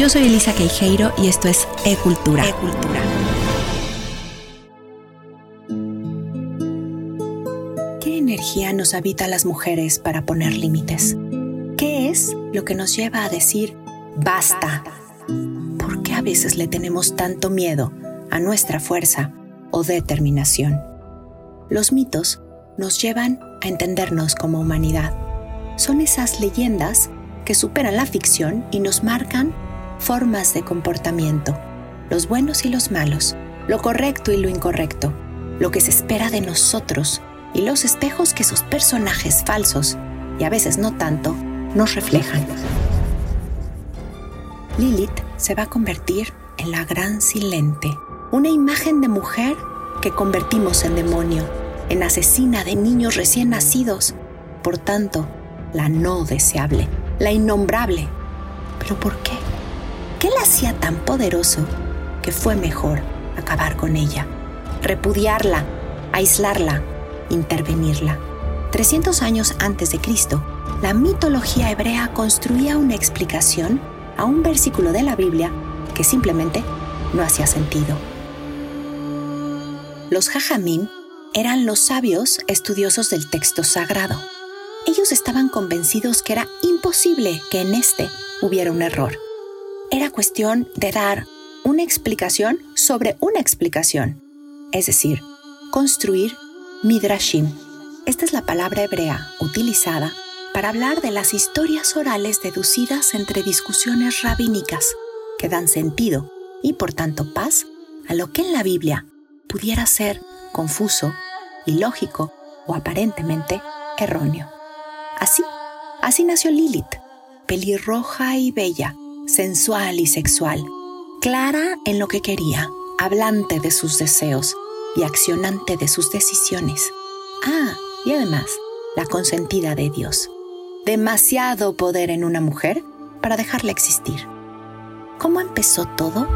Yo soy Elisa Queijeiro y esto es E-Cultura. E-Cultura. ¿Qué energía nos habita a las mujeres para poner límites? ¿Qué es lo que nos lleva a decir basta? ¿Por qué a veces le tenemos tanto miedo a nuestra fuerza o determinación? Los mitos nos llevan a entendernos como humanidad. Son esas leyendas que superan la ficción y nos marcan formas de comportamiento, los buenos y los malos, lo correcto y lo incorrecto, lo que se espera de nosotros y los espejos que esos personajes falsos, y a veces no tanto, nos reflejan. Lilith se va a convertir en la gran silente, una imagen de mujer que convertimos en demonio, en asesina de niños recién nacidos, por tanto, la no deseable, la innombrable. ¿Pero por qué? ¿Qué la hacía tan poderoso que fue mejor acabar con ella? Repudiarla, aislarla, intervenirla. 300 años antes de Cristo, la mitología hebrea construía una explicación a un versículo de la Biblia que simplemente no hacía sentido. Los jajamim eran los sabios estudiosos del texto sagrado. Ellos estaban convencidos que era imposible que en este hubiera un error era cuestión de dar una explicación sobre una explicación, es decir, construir midrashim. Esta es la palabra hebrea utilizada para hablar de las historias orales deducidas entre discusiones rabínicas que dan sentido y por tanto paz a lo que en la Biblia pudiera ser confuso, ilógico o aparentemente erróneo. Así, así nació Lilith, pelirroja y bella, sensual y sexual, clara en lo que quería, hablante de sus deseos y accionante de sus decisiones. Ah, y además, la consentida de Dios. Demasiado poder en una mujer para dejarla existir. ¿Cómo empezó todo?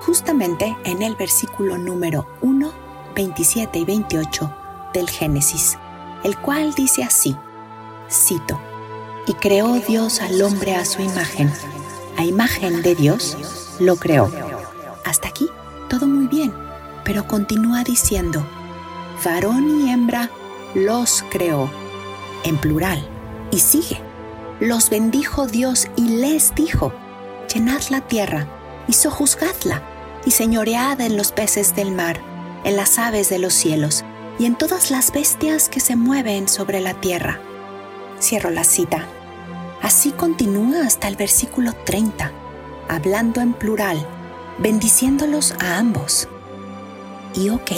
Justamente en el versículo número 1, 27 y 28 del Génesis, el cual dice así, cito, y creó Dios al hombre a su imagen. A imagen de Dios lo creó. Hasta aquí todo muy bien, pero continúa diciendo, varón y hembra los creó, en plural, y sigue. Los bendijo Dios y les dijo, llenad la tierra y sojuzgadla, y señoread en los peces del mar, en las aves de los cielos, y en todas las bestias que se mueven sobre la tierra Cierro la cita. Así continúa hasta el versículo 30, hablando en plural, bendiciéndolos a ambos. Y ok,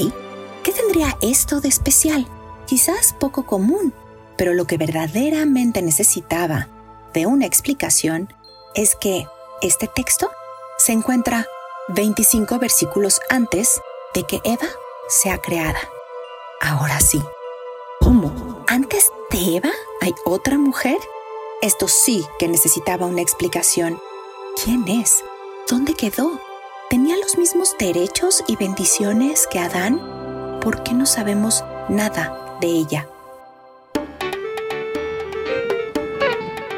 ¿qué tendría esto de especial? Quizás poco común, pero lo que verdaderamente necesitaba de una explicación es que este texto se encuentra 25 versículos antes de que Eva sea creada. Ahora sí. ¿Cómo? ¿Antes de Eva? ¿Hay otra mujer? Esto sí que necesitaba una explicación. ¿Quién es? ¿Dónde quedó? ¿Tenía los mismos derechos y bendiciones que Adán? ¿Por qué no sabemos nada de ella?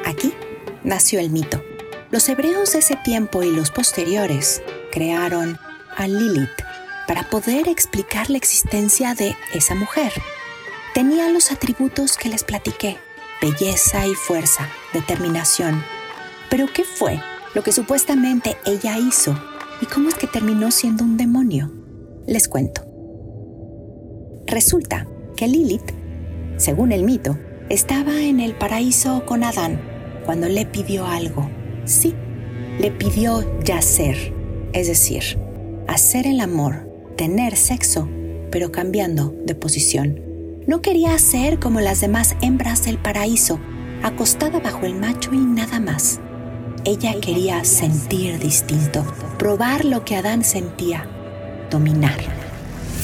Aquí nació el mito. Los hebreos de ese tiempo y los posteriores crearon a Lilith para poder explicar la existencia de esa mujer. Tenía los atributos que les platiqué, belleza y fuerza, determinación. Pero ¿qué fue lo que supuestamente ella hizo y cómo es que terminó siendo un demonio? Les cuento. Resulta que Lilith, según el mito, estaba en el paraíso con Adán cuando le pidió algo. Sí, le pidió yacer, es decir, hacer el amor, tener sexo, pero cambiando de posición. No quería ser como las demás hembras del paraíso, acostada bajo el macho y nada más. Ella quería sentir distinto, probar lo que Adán sentía, dominar.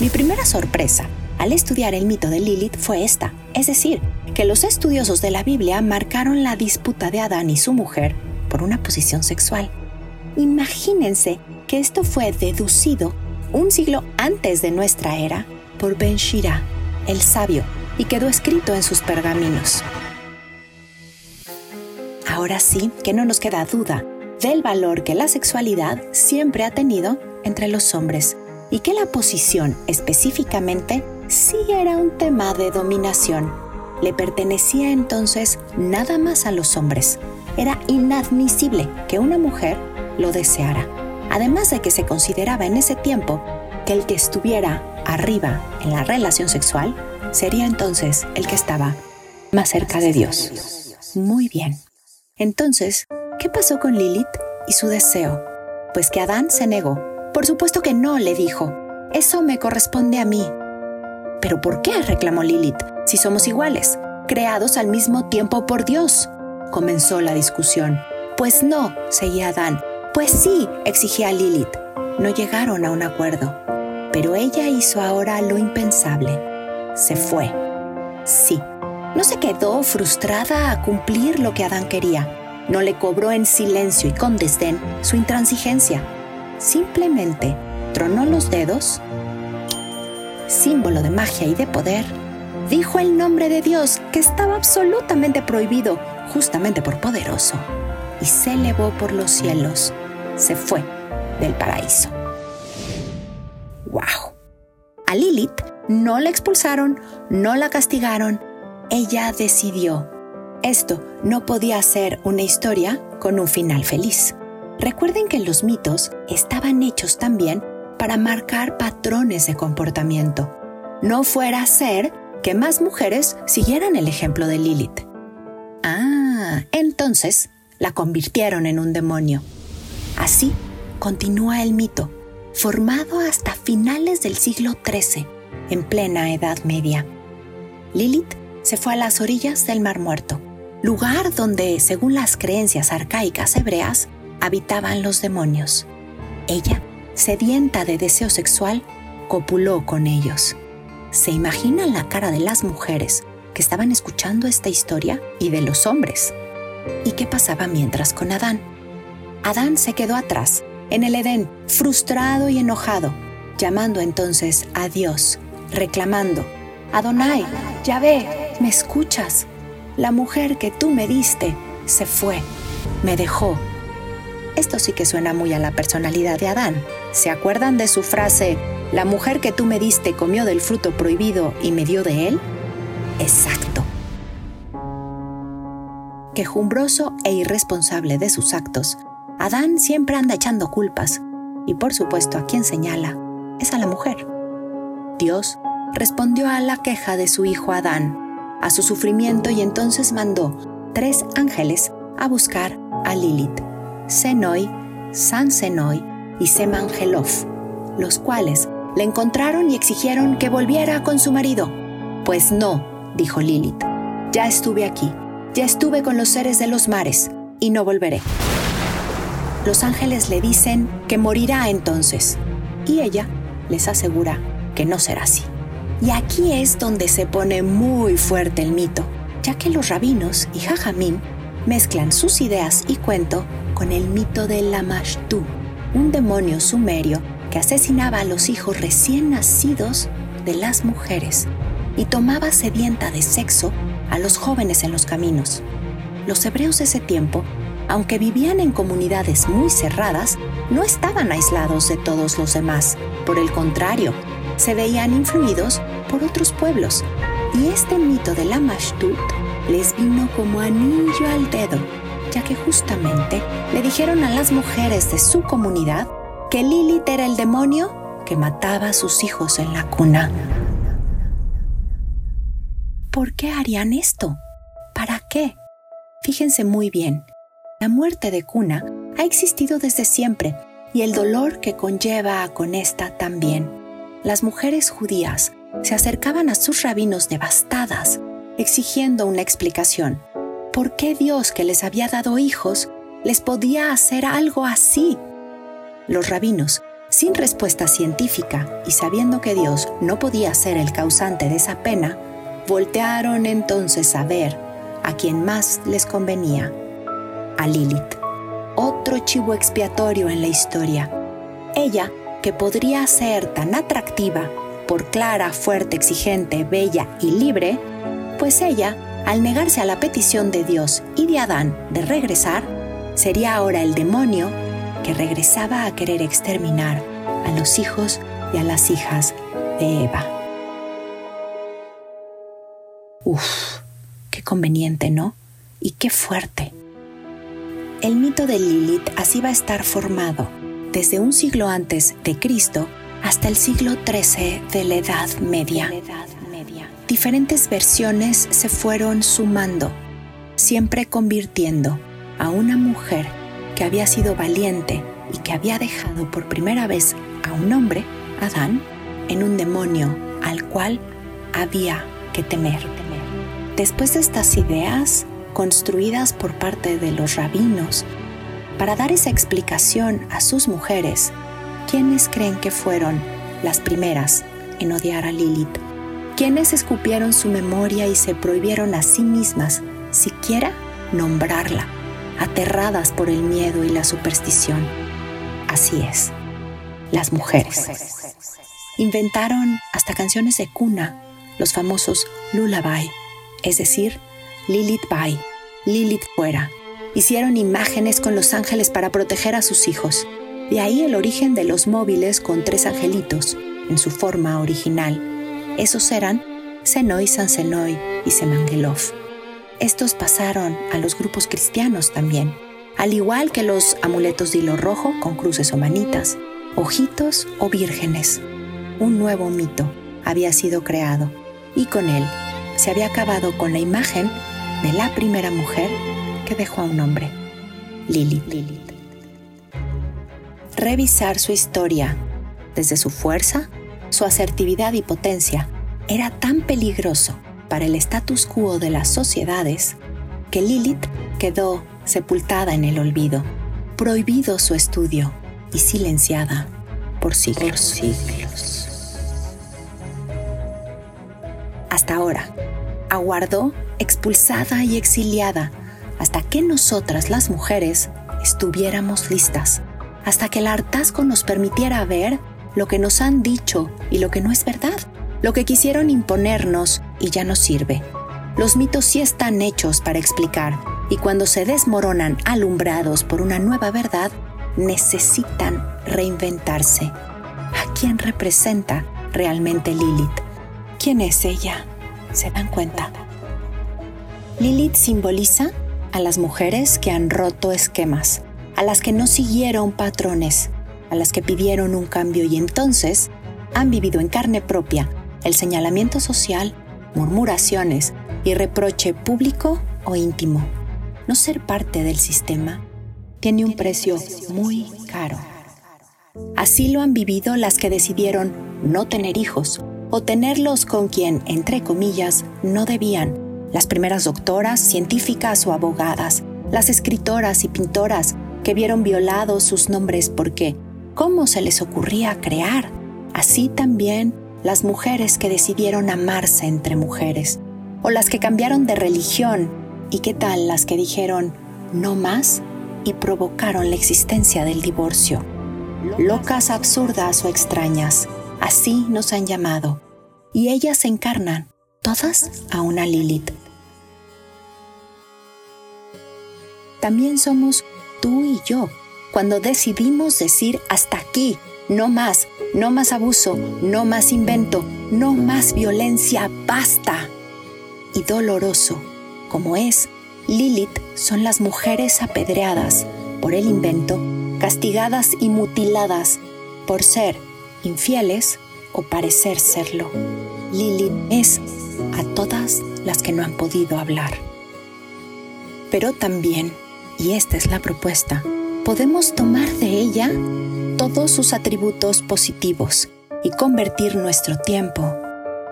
Mi primera sorpresa al estudiar el mito de Lilith fue esta, es decir, que los estudiosos de la Biblia marcaron la disputa de Adán y su mujer por una posición sexual. Imagínense que esto fue deducido un siglo antes de nuestra era por Ben Shira, el sabio, y quedó escrito en sus pergaminos. Ahora sí que no nos queda duda del valor que la sexualidad siempre ha tenido entre los hombres y que la posición específicamente sí era un tema de dominación. Le pertenecía entonces nada más a los hombres. Era inadmisible que una mujer lo deseara. Además de que se consideraba en ese tiempo que el que estuviera arriba en la relación sexual sería entonces el que estaba más cerca de Dios. Muy bien. Entonces, ¿qué pasó con Lilith y su deseo? Pues que Adán se negó. Por supuesto que no, le dijo. Eso me corresponde a mí. ¿Pero por qué? reclamó Lilith, si somos iguales, creados al mismo tiempo por Dios. Comenzó la discusión. Pues no, seguía Adán. Pues sí, exigía Lilith. No llegaron a un acuerdo. Pero ella hizo ahora lo impensable. Se fue. Sí. No se quedó frustrada a cumplir lo que Adán quería. No le cobró en silencio y con desdén su intransigencia. Simplemente tronó los dedos, símbolo de magia y de poder, dijo el nombre de Dios que estaba absolutamente prohibido justamente por poderoso, y se elevó por los cielos, se fue del paraíso. ¡Wow! A Lilith no la expulsaron, no la castigaron, ella decidió. Esto no podía ser una historia con un final feliz. Recuerden que los mitos estaban hechos también para marcar patrones de comportamiento. No fuera a ser que más mujeres siguieran el ejemplo de Lilith. Ah, entonces la convirtieron en un demonio. Así continúa el mito formado hasta finales del siglo XIII, en plena Edad Media. Lilith se fue a las orillas del Mar Muerto, lugar donde, según las creencias arcaicas hebreas, habitaban los demonios. Ella, sedienta de deseo sexual, copuló con ellos. ¿Se imaginan la cara de las mujeres que estaban escuchando esta historia y de los hombres? ¿Y qué pasaba mientras con Adán? Adán se quedó atrás en el Edén, frustrado y enojado, llamando entonces a Dios, reclamando, Adonai, ve, ¿me escuchas? La mujer que tú me diste se fue, me dejó. Esto sí que suena muy a la personalidad de Adán. ¿Se acuerdan de su frase, la mujer que tú me diste comió del fruto prohibido y me dio de él? Exacto. Quejumbroso e irresponsable de sus actos, Adán siempre anda echando culpas, y por supuesto a quien señala es a la mujer. Dios respondió a la queja de su hijo Adán, a su sufrimiento y entonces mandó tres ángeles a buscar a Lilith, Senoi, San Senoi y Semangelov, los cuales le encontraron y exigieron que volviera con su marido. Pues no, dijo Lilith, ya estuve aquí, ya estuve con los seres de los mares y no volveré los ángeles le dicen que morirá entonces y ella les asegura que no será así. Y aquí es donde se pone muy fuerte el mito, ya que los rabinos y Jajamín mezclan sus ideas y cuento con el mito de Lamashtu, un demonio sumerio que asesinaba a los hijos recién nacidos de las mujeres y tomaba sedienta de sexo a los jóvenes en los caminos. Los hebreos de ese tiempo aunque vivían en comunidades muy cerradas, no estaban aislados de todos los demás. Por el contrario, se veían influidos por otros pueblos. Y este mito de la Mashtut les vino como anillo al dedo, ya que justamente le dijeron a las mujeres de su comunidad que Lilith era el demonio que mataba a sus hijos en la cuna. ¿Por qué harían esto? ¿Para qué? Fíjense muy bien, la muerte de cuna ha existido desde siempre y el dolor que conlleva con esta también. Las mujeres judías se acercaban a sus rabinos devastadas, exigiendo una explicación. ¿Por qué Dios que les había dado hijos les podía hacer algo así? Los rabinos, sin respuesta científica y sabiendo que Dios no podía ser el causante de esa pena, voltearon entonces a ver a quien más les convenía a Lilith, otro chivo expiatorio en la historia. Ella, que podría ser tan atractiva por clara, fuerte, exigente, bella y libre, pues ella, al negarse a la petición de Dios y de Adán de regresar, sería ahora el demonio que regresaba a querer exterminar a los hijos y a las hijas de Eva. Uf, qué conveniente, ¿no? Y qué fuerte. El mito de Lilith así va a estar formado desde un siglo antes de Cristo hasta el siglo XIII de la Edad Media. Diferentes versiones se fueron sumando, siempre convirtiendo a una mujer que había sido valiente y que había dejado por primera vez a un hombre, Adán, en un demonio al cual había que temer. Después de estas ideas, construidas por parte de los rabinos, para dar esa explicación a sus mujeres, ¿quiénes creen que fueron las primeras en odiar a Lilith? ¿Quiénes escupieron su memoria y se prohibieron a sí mismas siquiera nombrarla, aterradas por el miedo y la superstición? Así es, las mujeres. Inventaron hasta canciones de cuna, los famosos lullaby, es decir, Lilith Bye, Lilith fuera. Hicieron imágenes con los ángeles para proteger a sus hijos. De ahí el origen de los móviles con tres angelitos, en su forma original. Esos eran Senoi, San Senoi y Semangelov. Estos pasaron a los grupos cristianos también, al igual que los amuletos de hilo rojo con cruces o manitas, ojitos o vírgenes. Un nuevo mito había sido creado y con él se había acabado con la imagen de la primera mujer que dejó a un hombre, Lilith. Lilith. Revisar su historia desde su fuerza, su asertividad y potencia era tan peligroso para el status quo de las sociedades que Lilith quedó sepultada en el olvido, prohibido su estudio y silenciada por siglos. Por siglos. Hasta ahora, aguardó expulsada y exiliada hasta que nosotras las mujeres estuviéramos listas, hasta que el hartazgo nos permitiera ver lo que nos han dicho y lo que no es verdad, lo que quisieron imponernos y ya no sirve. Los mitos sí están hechos para explicar y cuando se desmoronan alumbrados por una nueva verdad, necesitan reinventarse. ¿A quién representa realmente Lilith? ¿Quién es ella? ¿Se dan cuenta? Lilith simboliza a las mujeres que han roto esquemas, a las que no siguieron patrones, a las que pidieron un cambio y entonces han vivido en carne propia el señalamiento social, murmuraciones y reproche público o íntimo. No ser parte del sistema tiene un precio muy caro. Así lo han vivido las que decidieron no tener hijos o tenerlos con quien, entre comillas, no debían, las primeras doctoras, científicas o abogadas, las escritoras y pintoras que vieron violados sus nombres porque, ¿cómo se les ocurría crear? Así también las mujeres que decidieron amarse entre mujeres, o las que cambiaron de religión, y qué tal las que dijeron no más y provocaron la existencia del divorcio. Locas, absurdas o extrañas, así nos han llamado, y ellas encarnan, todas a una Lilith. También somos tú y yo, cuando decidimos decir hasta aquí, no más, no más abuso, no más invento, no más violencia, basta. Y doloroso, como es, Lilith son las mujeres apedreadas por el invento, castigadas y mutiladas por ser infieles o parecer serlo. Lilith es a todas las que no han podido hablar. Pero también, y esta es la propuesta, podemos tomar de ella todos sus atributos positivos y convertir nuestro tiempo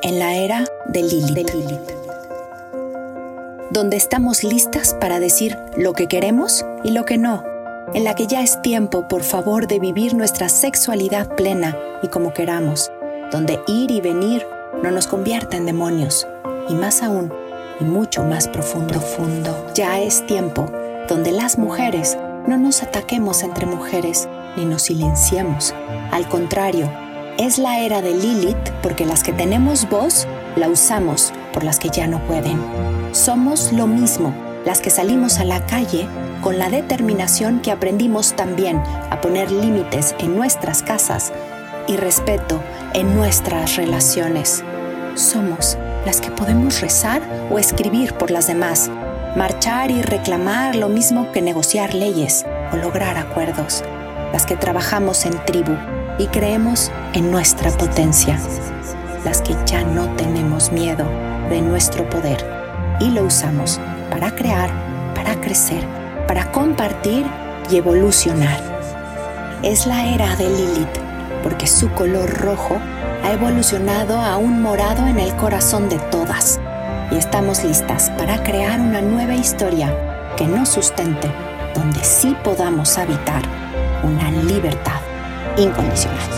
en la era de Lilith, donde estamos listas para decir lo que queremos y lo que no, en la que ya es tiempo, por favor, de vivir nuestra sexualidad plena y como queramos, donde ir y venir no nos convierta en demonios, y más aún, y mucho más profundo, profundo. Ya es tiempo donde las mujeres no nos ataquemos entre mujeres ni nos silenciemos. Al contrario, es la era de Lilith porque las que tenemos voz la usamos por las que ya no pueden. Somos lo mismo las que salimos a la calle con la determinación que aprendimos también a poner límites en nuestras casas y respeto en nuestras relaciones. Somos las que podemos rezar o escribir por las demás, marchar y reclamar lo mismo que negociar leyes o lograr acuerdos, las que trabajamos en tribu y creemos en nuestra potencia, las que ya no tenemos miedo de nuestro poder y lo usamos para crear, para crecer, para compartir y evolucionar. Es la era de Lilith, porque su color rojo ha evolucionado a un morado en el corazón de todas y estamos listas para crear una nueva historia que nos sustente, donde sí podamos habitar una libertad incondicional.